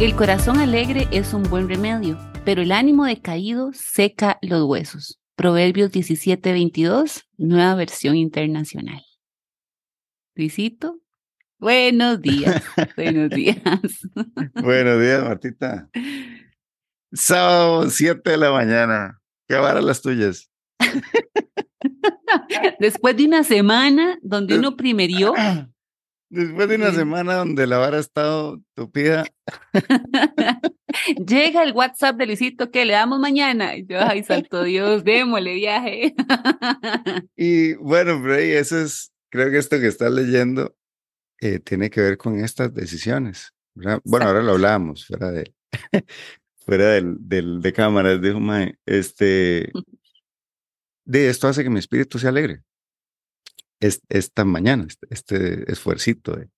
El corazón alegre es un buen remedio, pero el ánimo decaído seca los huesos. Proverbios 17:22, nueva versión internacional. Luisito, buenos días, buenos días. buenos días, Martita. Sábado, 7 de la mañana. ¿Qué van las tuyas? Después de una semana donde uno primerió Después de una semana donde la vara ha estado tupida. Llega el WhatsApp de Luisito que le damos mañana. Y yo, ay, santo Dios, démosle viaje. y bueno, Bray, eso es, creo que esto que estás leyendo eh, tiene que ver con estas decisiones. Bueno, ahora lo hablábamos fuera de, fuera del, del, de cámaras, dijo Mae, este, de esto hace que mi espíritu sea alegre esta mañana, este, este esfuercito de,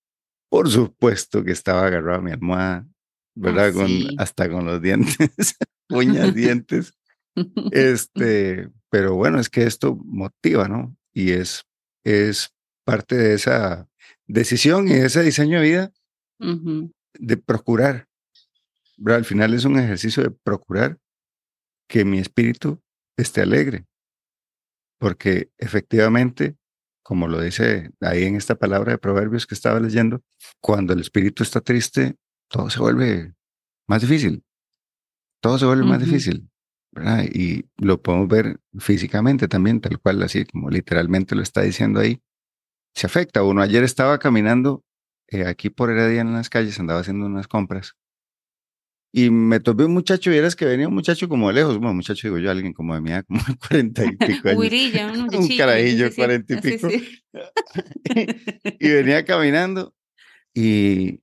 por supuesto que estaba agarrado a mi almohada, ¿verdad? con, hasta con los dientes, uñas, dientes. Este, pero bueno, es que esto motiva, ¿no? Y es, es parte de esa decisión y de ese diseño de vida de procurar. ¿verdad? Al final es un ejercicio de procurar que mi espíritu esté alegre, porque efectivamente como lo dice ahí en esta palabra de Proverbios que estaba leyendo, cuando el espíritu está triste, todo se vuelve más difícil. Todo se vuelve más difícil. ¿verdad? Y lo podemos ver físicamente también, tal cual, así como literalmente lo está diciendo ahí. Se afecta. Uno ayer estaba caminando eh, aquí por Heredia en las calles, andaba haciendo unas compras y me topé un muchacho, y eras que venía un muchacho como de lejos, bueno, muchacho digo yo, alguien como de mi edad, como de cuarenta y pico años. un, un carajillo, cuarenta y pico. y venía caminando y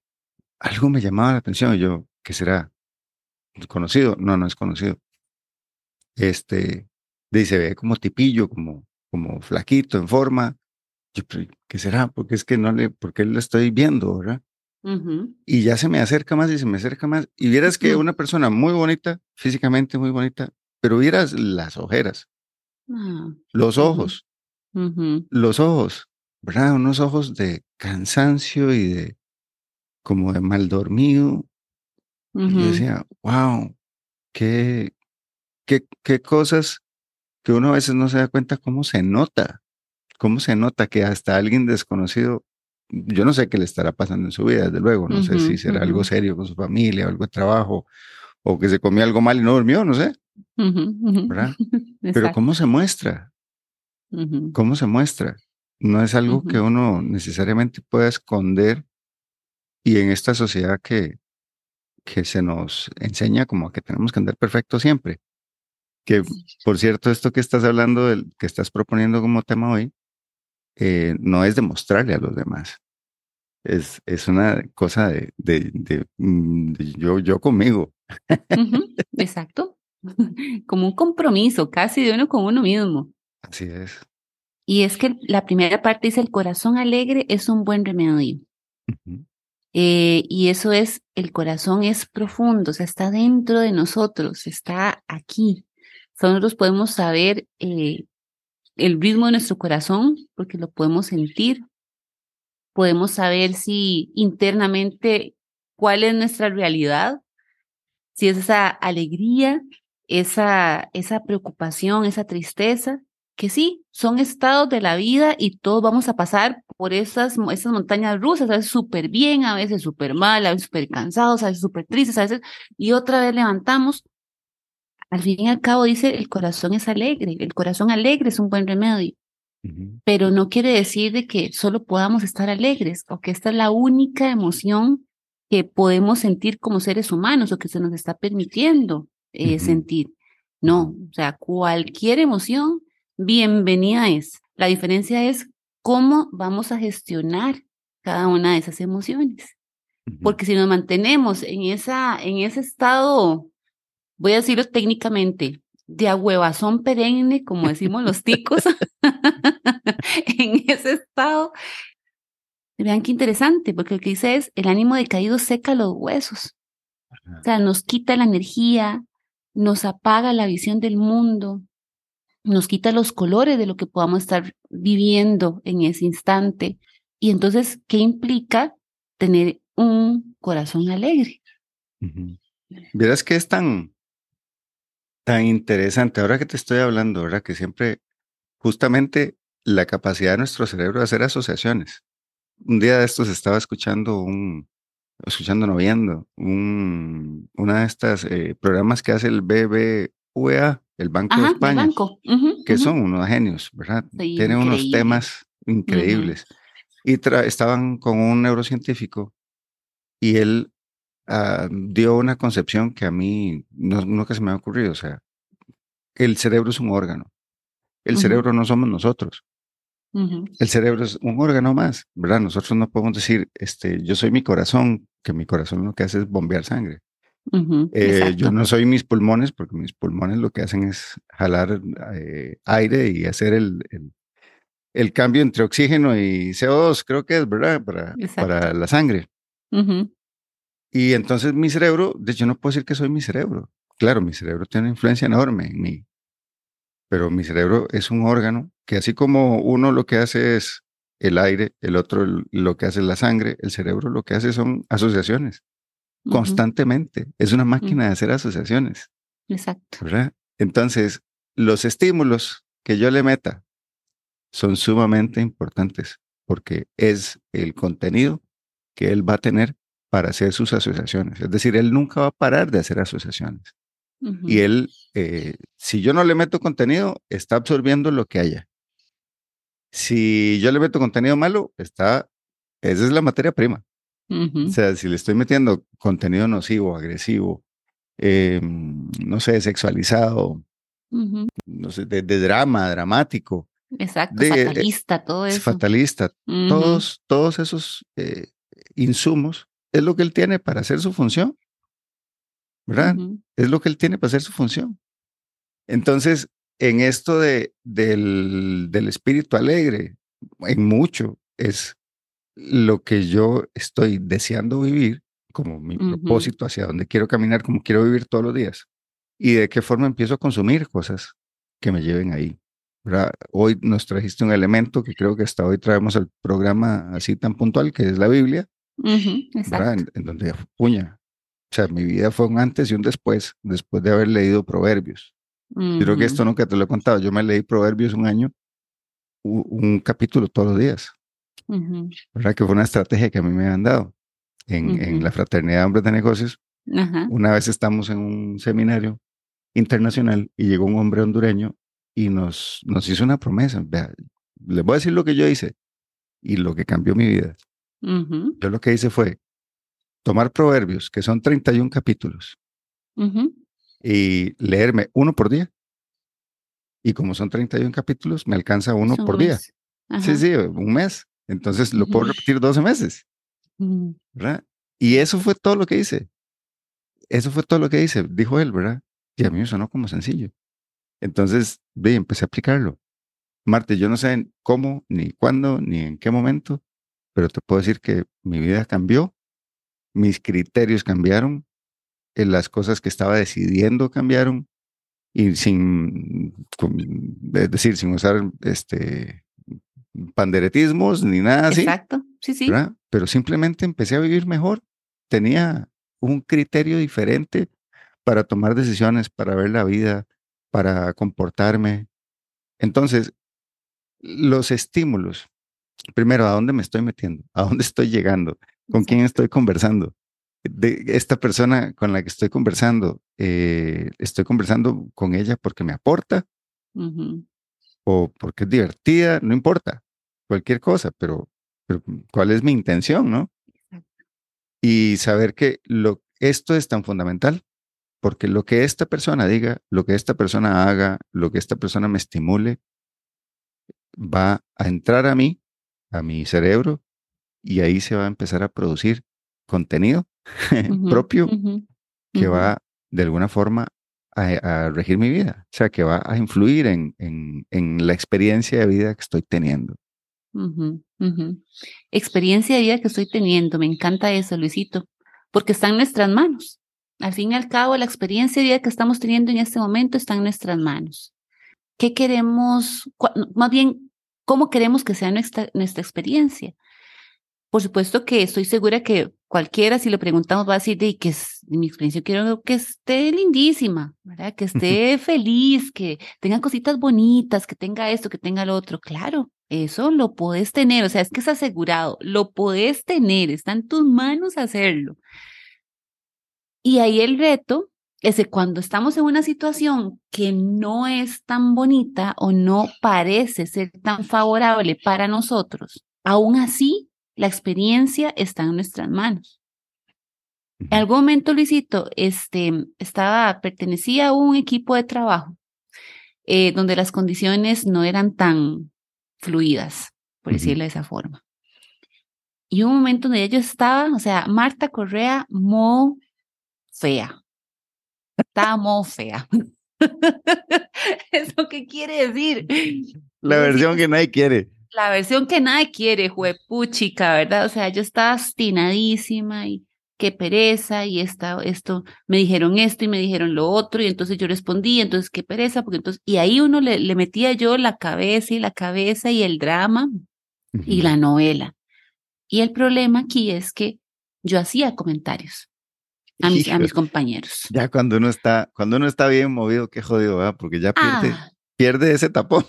algo me llamaba la atención. Y yo, ¿qué será? ¿Conocido? No, no es conocido. Este, dice, ve como tipillo, como, como flaquito, en forma. Yo, ¿qué será? Porque es que no le, porque lo estoy viendo, ¿verdad? Y ya se me acerca más y se me acerca más. Y vieras que una persona muy bonita, físicamente muy bonita, pero vieras las ojeras, ah, los ojos, los ojos, ¿verdad? Unos ojos de cansancio y de como de mal dormido. Y yo decía, wow, qué, qué, qué cosas que uno a veces no se da cuenta cómo se nota, cómo se nota que hasta alguien desconocido yo no sé qué le estará pasando en su vida, desde luego, no sé si será algo serio con su familia, algo de trabajo, o que se comió algo mal y no durmió, no sé. ¿verdad? Pero ¿cómo se muestra? ¿Cómo se muestra? No es algo que uno necesariamente pueda esconder y en esta sociedad que, que se nos enseña como que tenemos que andar perfecto siempre. Que, por cierto, esto que estás hablando, del, que estás proponiendo como tema hoy, eh, no es demostrarle a los demás. Es, es una cosa de, de, mm, yo, yo conmigo. Exacto. Como un compromiso casi de uno con uno mismo. Así es. Y es que la primera parte dice, el corazón alegre es un buen remedio. Eh, y eso es, el corazón es profundo, o sea, está dentro de nosotros, está aquí. Nosotros podemos saber eh, el ritmo de nuestro corazón, porque lo podemos sentir. Podemos saber si internamente cuál es nuestra realidad, si es esa alegría, esa, esa preocupación, esa tristeza, que sí, son estados de la vida y todos vamos a pasar por esas, esas montañas rusas, a veces súper bien, a veces súper mal, a veces súper cansados, a veces súper tristes, a veces, y otra vez levantamos al fin y al cabo dice, el corazón es alegre, el corazón alegre es un buen remedio, pero no quiere decir de que solo podamos estar alegres o que esta es la única emoción que podemos sentir como seres humanos o que se nos está permitiendo eh, sentir. No, o sea, cualquier emoción, bienvenida es. La diferencia es cómo vamos a gestionar cada una de esas emociones. Porque si nos mantenemos en, esa, en ese estado voy a decirlo técnicamente, de ahuevazón perenne, como decimos los ticos, en ese estado. Vean qué interesante, porque lo que dice es, el ánimo decaído seca los huesos. O sea, nos quita la energía, nos apaga la visión del mundo, nos quita los colores de lo que podamos estar viviendo en ese instante. Y entonces, ¿qué implica tener un corazón alegre? Verás que es tan, tan interesante ahora que te estoy hablando, ¿verdad? Que siempre, justamente la capacidad de nuestro cerebro de hacer asociaciones. Un día de estos estaba escuchando un, escuchando, no viendo, un, una de estas eh, programas que hace el BBVA, el Banco de España, que son unos genios, ¿verdad? Tienen unos temas increíbles. Y estaban con un neurocientífico y él ah, dio una concepción que a mí no, nunca se me ha ocurrido. O sea, el cerebro es un órgano. El cerebro no somos nosotros. El cerebro es un órgano más, ¿verdad? Nosotros no podemos decir, este, yo soy mi corazón, que mi corazón lo que hace es bombear sangre. Eh, yo no soy mis pulmones, porque mis pulmones lo que hacen es jalar eh, aire y hacer el, el, cambio entre oxígeno y CO2, creo que es, ¿verdad? Para, para la sangre. Y entonces mi cerebro, de hecho no puedo decir que soy mi cerebro. Claro, mi cerebro tiene una influencia enorme en mí, pero mi cerebro es un órgano que así como uno lo que hace es el aire, el otro lo que hace es la sangre, el cerebro lo que hace son asociaciones constantemente. Es una máquina de hacer asociaciones. Exacto. ¿verdad? Entonces, los estímulos que yo le meta son sumamente importantes porque es el contenido que él va a tener para hacer sus asociaciones. Es decir, él nunca va a parar de hacer asociaciones. Y él, eh, si yo no le meto contenido, está absorbiendo lo que haya. Si yo le meto contenido malo, está, esa es la materia prima. O sea, si le estoy metiendo contenido nocivo, agresivo, em, no sé, sexualizado, no sé, de, drama, dramático. Exacto, eh, fatalista, todo eso. Fatalista, todos, todos esos eh, insumos es lo que él tiene para hacer su función. ¿Verdad? Es lo que él tiene para hacer su función. Entonces, en esto de, del, del espíritu alegre, en mucho, es lo que yo estoy deseando vivir, como mi propósito hacia donde quiero caminar, como quiero vivir todos los días, y de qué forma empiezo a consumir cosas que me lleven ahí. ¿verdad? Hoy nos trajiste un elemento que creo que hasta hoy traemos al programa así tan puntual, que es la Biblia, en, donde puña. O sea, mi vida fue un antes y un después, después de haber leído Proverbios. Creo que esto nunca te lo he contado. Yo me leí Proverbios un año, un, capítulo todos los días. ¿Verdad? Que fue una estrategia que a mí me han dado en, en la Fraternidad de Hombres de Negocios. Una vez estamos en un seminario internacional y llegó un hombre hondureño y nos, nos hizo una promesa. Vea, les voy a decir lo que yo hice y lo que cambió mi vida. Yo lo que hice fue tomar proverbios, que son 31 capítulos, y leerme uno por día. Y como son 31 capítulos, me alcanza uno por día. Sí, sí, un mes. Entonces lo puedo repetir 12 meses. ¿verdad? Y eso fue todo lo que hice. Eso fue todo lo que hice, dijo él, ¿verdad? Y a mí me sonó como sencillo. Entonces, ve, empecé a aplicarlo. Marte, yo no sé cómo, ni cuándo, ni en qué momento, pero te puedo decir que mi vida cambió, mis criterios cambiaron, eh, las cosas que estaba decidiendo cambiaron y sin, es decir, sin usar este panderetismos ni nada así. Exacto, sí, sí. Pero simplemente empecé a vivir mejor. Tenía un criterio diferente para tomar decisiones, para ver la vida, para comportarme. Entonces, los estímulos primero, ¿a dónde me estoy metiendo? ¿A dónde estoy llegando? ¿Con quién estoy conversando? De esta persona con la que estoy conversando, eh, estoy conversando con ella porque me aporta o porque es divertida, no importa, cualquier cosa, pero, pero ¿cuál es mi intención, no? Y saber que lo, esto es tan fundamental porque lo que esta persona diga, lo que esta persona haga, lo que esta persona me estimule, va a entrar a mí a mi cerebro y ahí se va a empezar a producir contenido propio que va de alguna forma a, regir mi vida, o sea, que va a influir en, en, la experiencia de vida que estoy teniendo. Experiencia de vida que estoy teniendo, me encanta eso, Luisito, porque está en nuestras manos. Al fin y al cabo, la experiencia de vida que estamos teniendo en este momento está en nuestras manos. ¿Qué queremos? Más bien, cómo queremos que sea nuestra, nuestra experiencia. Por supuesto que estoy segura que cualquiera, si le preguntamos, va a decir de que en mi experiencia, quiero que esté lindísima, ¿verdad? Que esté feliz, que tenga cositas bonitas, que tenga esto, que tenga lo otro. Claro, eso lo puedes tener, o sea, es que es asegurado, lo puedes tener, está en tus manos hacerlo. Y ahí el reto es que cuando estamos en una situación que no es tan bonita o no parece ser tan favorable para nosotros, aún así la experiencia está en nuestras manos. En algún momento, Luisito, este, estaba, pertenecía a un equipo de trabajo eh, donde las condiciones no eran tan fluidas, por decirlo de esa forma. Y un momento donde yo estaba, o sea, Marta Correa, mo fea. Estaba mo fea. ¿Eso qué quiere decir? La versión que nadie quiere. La versión que nadie quiere, juepuchica, ¿verdad? O sea, yo estaba astinadísima y qué pereza y esta, esto, me dijeron esto y me dijeron lo otro y entonces yo respondí, entonces qué pereza, porque entonces, y ahí uno le, le metía yo la cabeza y la cabeza y el drama y la novela. Y el problema aquí es que yo hacía comentarios a mis, a mis compañeros. Ya cuando uno está, cuando uno está bien movido, qué jodido, ¿verdad? Porque ya pierde, ah. pierde ese tapón.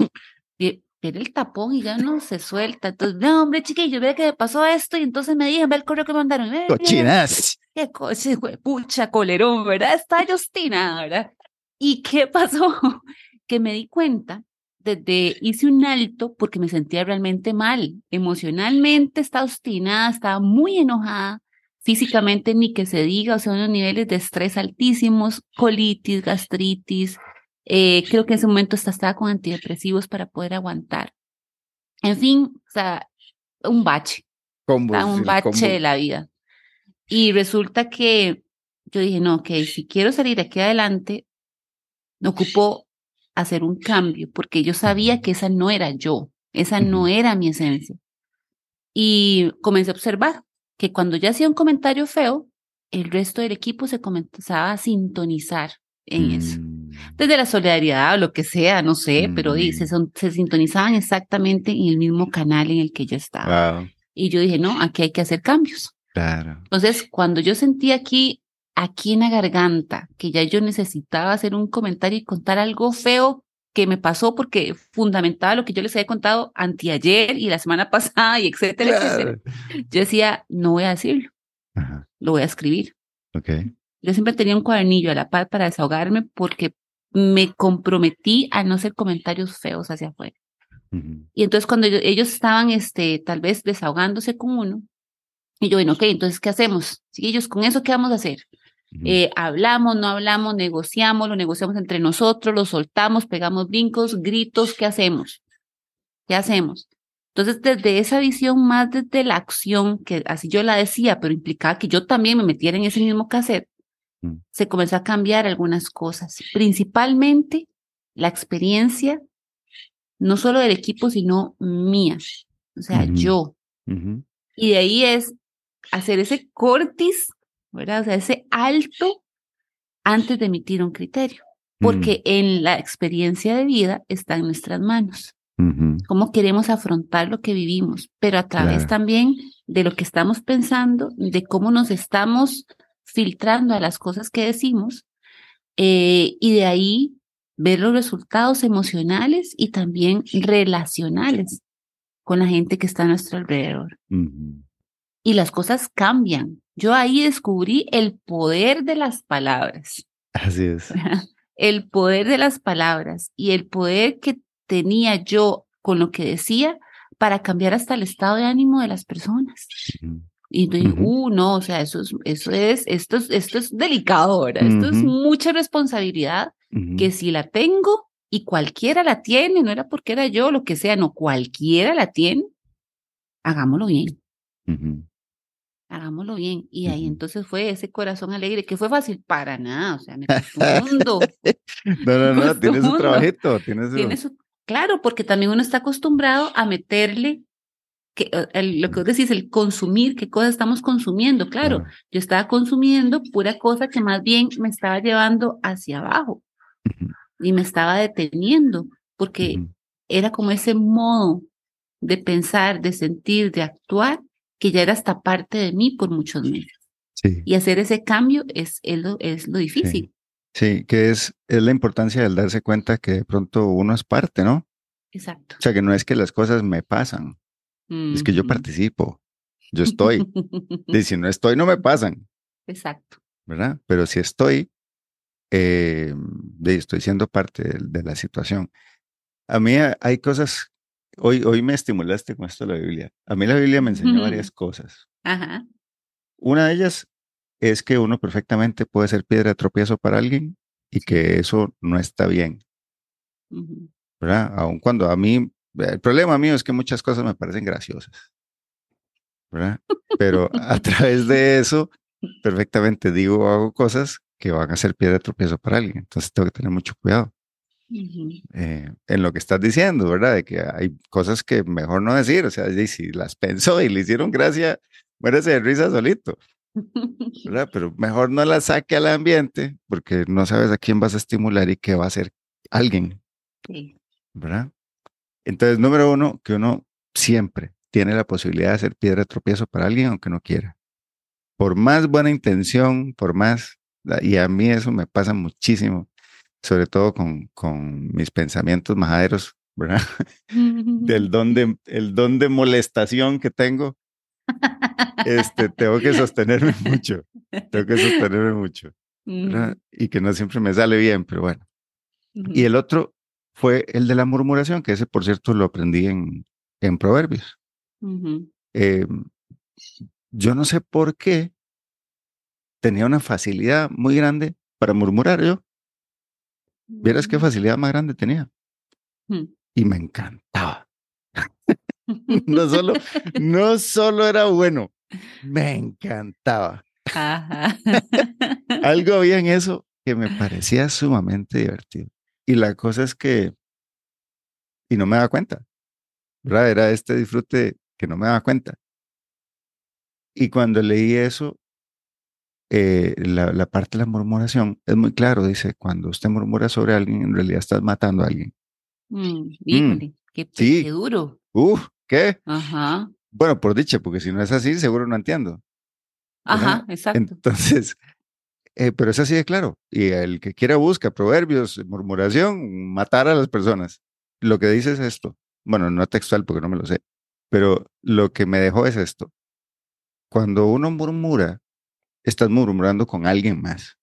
Pierde el tapón y ya no se suelta. Entonces, no, hombre, chiquillo, ve que me pasó esto y entonces me dijeron, ve el correo que mandaron. Cochinas. Qué coche, pucha, colerón, ¿verdad? Está Justina, ¿verdad? ¿Y qué pasó? que me di cuenta desde hice un alto porque me sentía realmente mal. Emocionalmente estaba obstinada, estaba muy enojada, físicamente ni que se diga, o sea, unos niveles de estrés altísimos, colitis, gastritis. Eh, creo que en ese momento hasta estaba con antidepresivos para poder aguantar. En fin, o sea, un bache. un bache de la vida. Y resulta que yo dije, no, ok, si quiero salir aquí adelante, me ocupó hacer un cambio, porque yo sabía que esa no era yo, esa no era mi esencia. Y comencé a observar que cuando ya hacía un comentario feo, el resto del equipo se comenzaba a sintonizar en eso. Mm. Desde la solidaridad o lo que sea, no sé, pero mm. se, se, sintonizaban exactamente en el mismo canal en el que yo estaba. Y yo dije, no, aquí hay que hacer cambios. Claro. Entonces, cuando yo sentí aquí, aquí en la garganta, que ya yo necesitaba hacer un comentario y contar algo feo que me pasó porque fundamentaba lo que yo les había contado anteayer y la semana pasada y etcétera, etcétera. Yo decía, no voy a decirlo, lo voy a escribir. Okay. Yo siempre tenía un cuadernillo a la par para desahogarme porque me comprometí a no hacer comentarios feos hacia afuera. Y entonces cuando ellos, estaban, este, tal vez desahogándose con uno, y yo, bueno, ok, entonces, ¿qué hacemos? ellos con eso, ¿qué vamos a hacer? Eh, hablamos, no hablamos, negociamos, lo negociamos entre nosotros, lo soltamos, pegamos brincos, gritos, ¿qué hacemos? ¿Qué hacemos? Entonces, desde esa visión más desde la acción, que así yo la decía, pero implicaba que yo también me metiera en ese mismo cassette, mm. se comenzó a cambiar algunas cosas, principalmente la experiencia, no solo del equipo, sino mía, o sea, yo. Y de ahí es hacer ese cortis ¿verdad? O sea, ese alto antes de emitir un criterio, porque en la experiencia de vida está en nuestras manos. Cómo queremos afrontar lo que vivimos, pero a través también de lo que estamos pensando, de cómo nos estamos filtrando a las cosas que decimos, eh, y de ahí ver los resultados emocionales y también relacionales con la gente que está a nuestro alrededor. Y las cosas cambian, yo ahí descubrí el poder de las palabras. Así es. El poder de las palabras y el poder que tenía yo con lo que decía para cambiar hasta el estado de ánimo de las personas. Y uh, no, o sea, eso es, eso es, esto es, esto es delicado, ¿verdad? Esto es mucha responsabilidad que si la tengo y cualquiera la tiene, no era porque era yo, lo que sea, no, cualquiera la tiene, hagámoslo bien hagámoslo bien. Y ahí entonces fue ese corazón alegre, que fue fácil para nada, o sea, me costó no, no, no, tiene su trabajito, tiene su... Claro, porque también uno está acostumbrado a meterle que, lo que vos decís, el consumir, qué cosas estamos consumiendo. Claro, yo estaba consumiendo pura cosa que más bien me estaba llevando hacia abajo y me estaba deteniendo, porque era como ese modo de pensar, de sentir, de actuar que ya era hasta parte de mí por muchos meses. Y hacer ese cambio es, es, lo, es lo difícil. Sí. que es, es la importancia del darse cuenta que de pronto uno es parte, ¿no? Exacto. O sea, que no es que las cosas me pasan, es que yo participo, yo estoy. y si no estoy, no me pasan. Exacto. ¿Verdad? Pero si estoy, eh, estoy siendo parte de, la situación. A mí hay cosas, hoy, hoy me estimulaste con esto de la Biblia. A mí la Biblia me enseñó varias cosas. Ajá. Una de ellas es que uno perfectamente puede ser piedra de tropiezo para alguien y que eso no está bien. ¿Verdad? Aun cuando a mí, el problema mío es que muchas cosas me parecen graciosas. ¿Verdad? Pero a través de eso, perfectamente digo o hago cosas que van a ser piedra de tropiezo para alguien. Entonces tengo que tener mucho cuidado eh, en lo que estás diciendo, ¿verdad? De que hay cosas que mejor no decir. O sea, si las pensó y le hicieron gracia, muérese de risa solito. ¿verdad? Pero mejor no la saque al ambiente porque no sabes a quién vas a estimular y qué va a hacer alguien. ¿Verdad? Entonces, número uno, que uno siempre tiene la posibilidad de hacer piedra de tropiezo para alguien aunque no quiera. Por más buena intención, por más, y a mí eso me pasa muchísimo, sobre todo con, con mis pensamientos majaderos, ¿verdad? Del don de, el don de molestación que tengo este, tengo que sostenerme mucho, tengo que sostenerme mucho, y que no siempre me sale bien, pero bueno. Y el otro fue el de la murmuración, que ese, por cierto, lo aprendí en, en Proverbios. Em, yo no sé por qué tenía una facilidad muy grande para murmurar yo. Vieras qué mm. facilidad más grande tenía. Mm. Y me encantaba. no, solo, no solo era bueno, me encantaba. Algo había en eso que me parecía sumamente divertido. Y la cosa es que, y no me daba cuenta, ¿verdad? Era este disfrute que no me daba cuenta. Y cuando leí eso, eh, la, parte de la murmuración es muy claro, dice, cuando usted murmura sobre alguien, en realidad estás matando a alguien. Mm, mm. qué, sí. qué, duro. Uf, ¿Qué? Ajá. Bueno, por dicha, porque si no es así, seguro no entiendo. Ajá, exacto. Entonces, eh, pero es así de claro. Y el que quiera busca proverbios, murmuración, matar a las personas. Lo que dice es esto. Bueno, no textual porque no me lo sé, pero lo que me dejó es esto. Cuando uno murmura, estás murmurando con alguien más.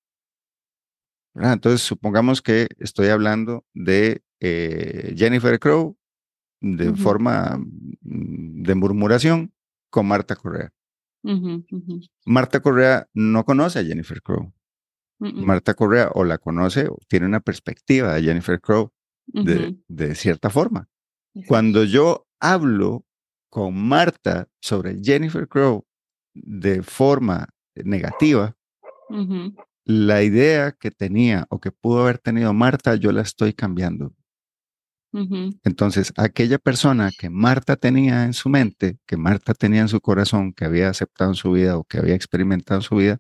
Entonces, supongamos que estoy hablando de eh, Jennifer Crow de forma mm, de murmuración con Marta Correa. Marta Correa no conoce a Jennifer Crow. Marta Correa o la conoce o tiene una perspectiva de Jennifer Crow de, de cierta forma. Cuando yo hablo con Marta sobre Jennifer Crow de forma negativa, la idea que tenía o que pudo haber tenido Marta, yo la estoy cambiando. Entonces, aquella persona que Marta tenía en su mente, que Marta tenía en su corazón, que había aceptado en su vida o que había experimentado en su vida,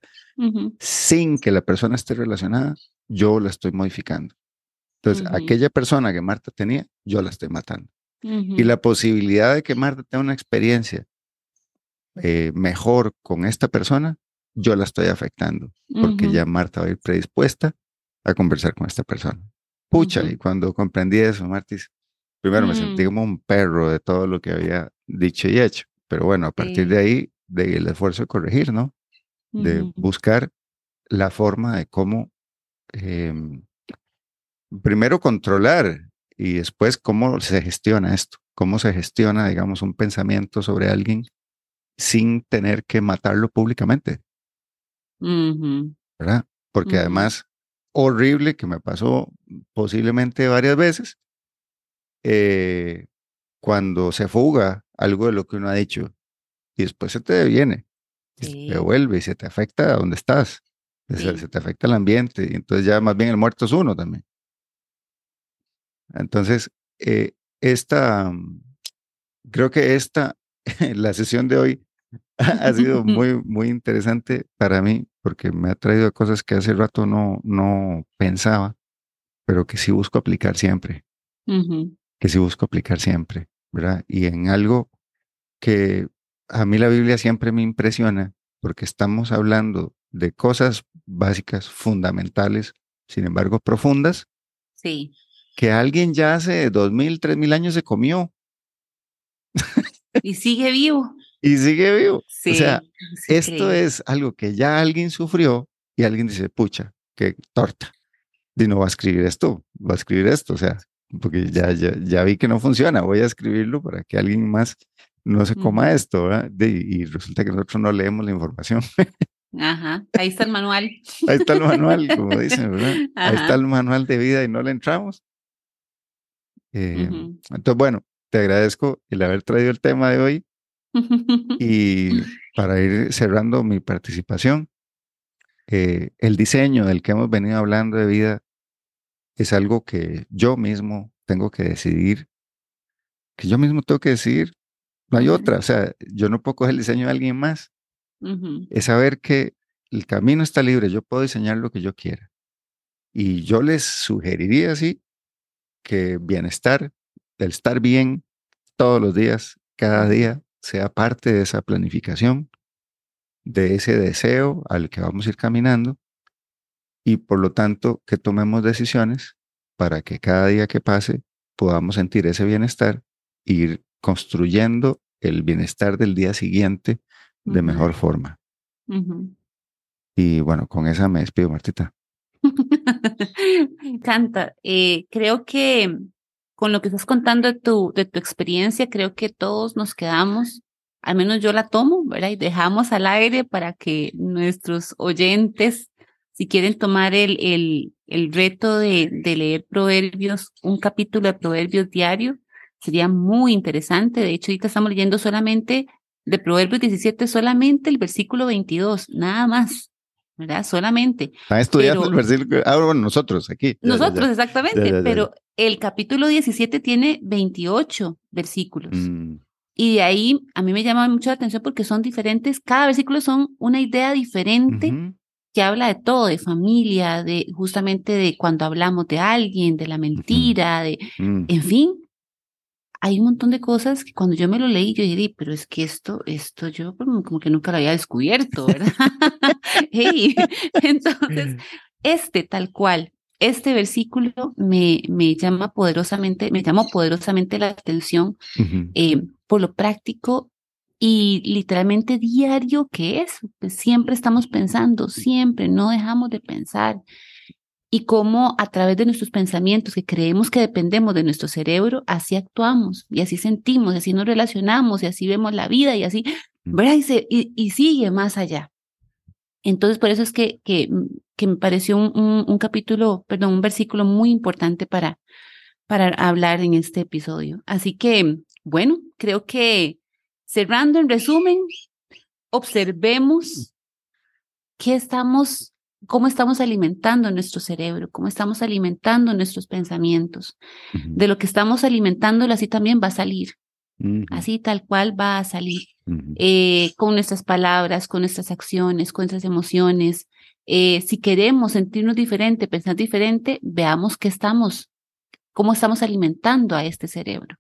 sin que la persona esté relacionada, yo la estoy modificando. Entonces, aquella persona que Marta tenía, yo la estoy matando. Y la posibilidad de que Marta tenga una experiencia eh, mejor con esta persona, yo la estoy afectando, porque ya Marta va a ir predispuesta a conversar con esta persona. Pucha, y cuando comprendí eso, Martis, primero me sentí mm. como un perro de todo lo que había dicho y hecho. Pero bueno, a partir de ahí, del esfuerzo de corregir, ¿no? De buscar la forma de cómo, em, primero controlar y después cómo se gestiona esto, cómo se gestiona, digamos, un pensamiento sobre alguien sin tener que matarlo públicamente. ¿Verdad? Porque además horrible que me pasó posiblemente varias veces, eh, cuando se fuga algo de lo que uno ha dicho y después se te viene, se te vuelve y se te afecta a donde estás, se, te afecta el ambiente y entonces ya más bien el muerto es uno también. Entonces, eh, esta, creo que esta, la sesión de hoy ha sido muy, muy interesante para mí porque me ha traído cosas que hace rato no, no pensaba, pero que sí busco aplicar siempre. Que sí busco aplicar siempre, ¿verdad? Y en algo que a mí la Biblia siempre me impresiona, porque estamos hablando de cosas básicas, fundamentales, sin embargo profundas. Sí. Que alguien ya hace dos mil, tres mil años se comió. Y sigue vivo. Y sigue vivo. o sea, esto es algo que ya alguien sufrió y alguien dice, pucha, qué torta. Y no va a escribir esto, va a escribir esto. O sea, porque ya, ya, ya vi que no funciona, voy a escribirlo para que alguien más no se coma esto, ¿verdad? y resulta que nosotros no leemos la información. Ajá, ahí está el manual. Ahí está el manual, como dicen, ¿verdad? Ahí está el manual de vida y no le entramos. Eh, entonces, bueno, te agradezco el haber traído el tema de hoy y para ir cerrando mi participación, eh, el diseño del que hemos venido hablando de vida es algo que yo mismo tengo que decidir, que yo mismo tengo que decidir. No hay otra, o sea, yo no puedo coger el diseño de alguien más. Es saber que el camino está libre, yo puedo diseñar lo que yo quiera. Y yo les sugeriría así que bienestar, el estar bien todos los días, cada día, sea parte de esa planificación, de ese deseo al que vamos a ir caminando y por lo tanto que tomemos decisiones para que cada día que pase podamos sentir ese bienestar e ir construyendo el bienestar del día siguiente de mejor forma. Y bueno, con esa me despido, Martita. me encanta. Eh, creo que con lo que estás contando de tu, de tu experiencia, creo que todos nos quedamos, al menos yo la tomo, ¿verdad? Y dejamos al aire para que nuestros oyentes, si quieren tomar el, el, el reto de, de leer proverbios, un capítulo de proverbios diario, sería muy interesante. De hecho, ahorita estamos leyendo solamente de Proverbios 17 solamente el versículo 22, nada más, ¿verdad? Solamente. Están estudiando el versículo, ah, bueno, nosotros aquí. nosotros, exactamente, pero el capítulo 17 tiene 28 versículos. Mm. Y de ahí a mí me llama mucho la atención porque son diferentes, cada versículo son una idea diferente. que habla de todo, de familia, de justamente de cuando hablamos de alguien, de la mentira, de, mm. en fin, hay un montón de cosas que cuando yo me lo leí, yo dije, pero es que esto, esto yo como que nunca lo había descubierto, ¿verdad? entonces, este tal cual, este versículo me, me llama poderosamente, me llamó poderosamente la atención eh, por lo práctico y literalmente diario que es. Pues siempre estamos pensando, siempre, no dejamos de pensar y cómo a través de nuestros pensamientos que creemos que dependemos de nuestro cerebro, así actuamos y así sentimos, así nos relacionamos y así vemos la vida y así, mm. ¿verdad? Y, sigue más allá. Entonces, por eso es que, que, que me pareció un, un, capítulo, perdón, un versículo muy importante para, para hablar en este episodio. Así que, bueno, creo que cerrando en resumen, observemos qué estamos cómo estamos alimentando nuestro cerebro, cómo estamos alimentando nuestros pensamientos. De lo que estamos alimentando, así también va a salir. Así tal cual va a salir. Eh, con nuestras palabras, con nuestras acciones, con nuestras emociones. Eh, si queremos sentirnos diferente, pensar diferente, veamos qué estamos, cómo estamos alimentando a este cerebro.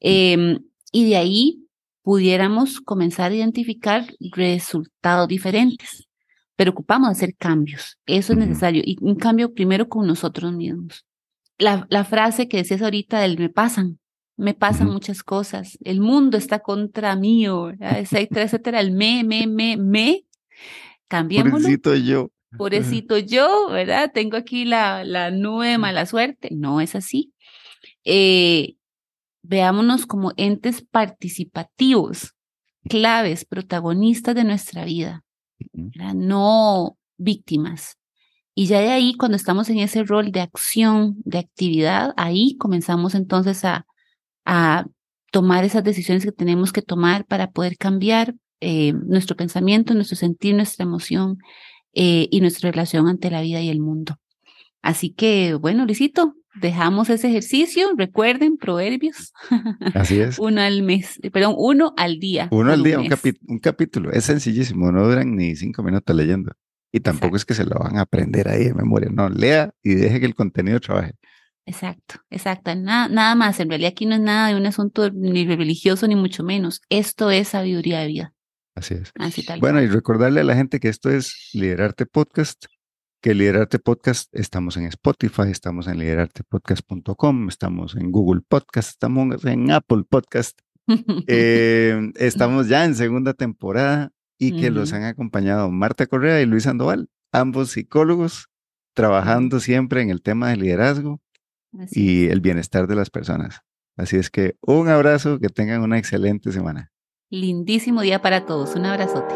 Em, y de ahí pudiéramos comenzar a identificar resultados diferentes pero ocupamos hacer cambios. Eso es necesario. Y un cambio primero con nosotros mismos. La, la frase que decías ahorita del me pasan, me pasan muchas cosas. El mundo está contra mí, etcétera, etcétera. El me, me, me, me. Cambiémoslo. Pobrecito yo. Pobrecito yo, ¿verdad? Tengo aquí la, la nube de mala suerte. No es así. Eh, veámonos como entes participativos, claves, protagonistas de nuestra vida no víctimas. Y ya de ahí, cuando estamos en ese rol de acción, de actividad, ahí comenzamos entonces a, a tomar esas decisiones que tenemos que tomar para poder cambiar eh, nuestro pensamiento, nuestro sentir, nuestra emoción eh, y nuestra relación ante la vida y el mundo. Así que, bueno, Luisito, dejamos ese ejercicio. Recuerden, proverbios. Así es. uno al mes, perdón, uno al día. Uno al día, un, un, capítulo. Es sencillísimo, no duran ni cinco minutos leyendo. Y tampoco es que se lo van a aprender ahí de memoria. No, lea y deje que el contenido trabaje. Exacto, exacto. Nada, nada más. En realidad aquí no es nada de un asunto ni religioso ni mucho menos. Esto es sabiduría de vida. Así es. Así tal bueno, y recordarle a la gente que esto es Liderarte Podcast, que Liderarte Podcast estamos en Spotify, estamos en liderartepodcast.com, estamos en Google Podcast, estamos en Apple Podcast, eh, estamos ya en segunda temporada y que los han acompañado Marta Correa y Luis Sandoval, ambos psicólogos, trabajando siempre en el tema del liderazgo y el bienestar de las personas. Así es que un abrazo, que tengan una excelente semana. Lindísimo día para todos. Un abrazote.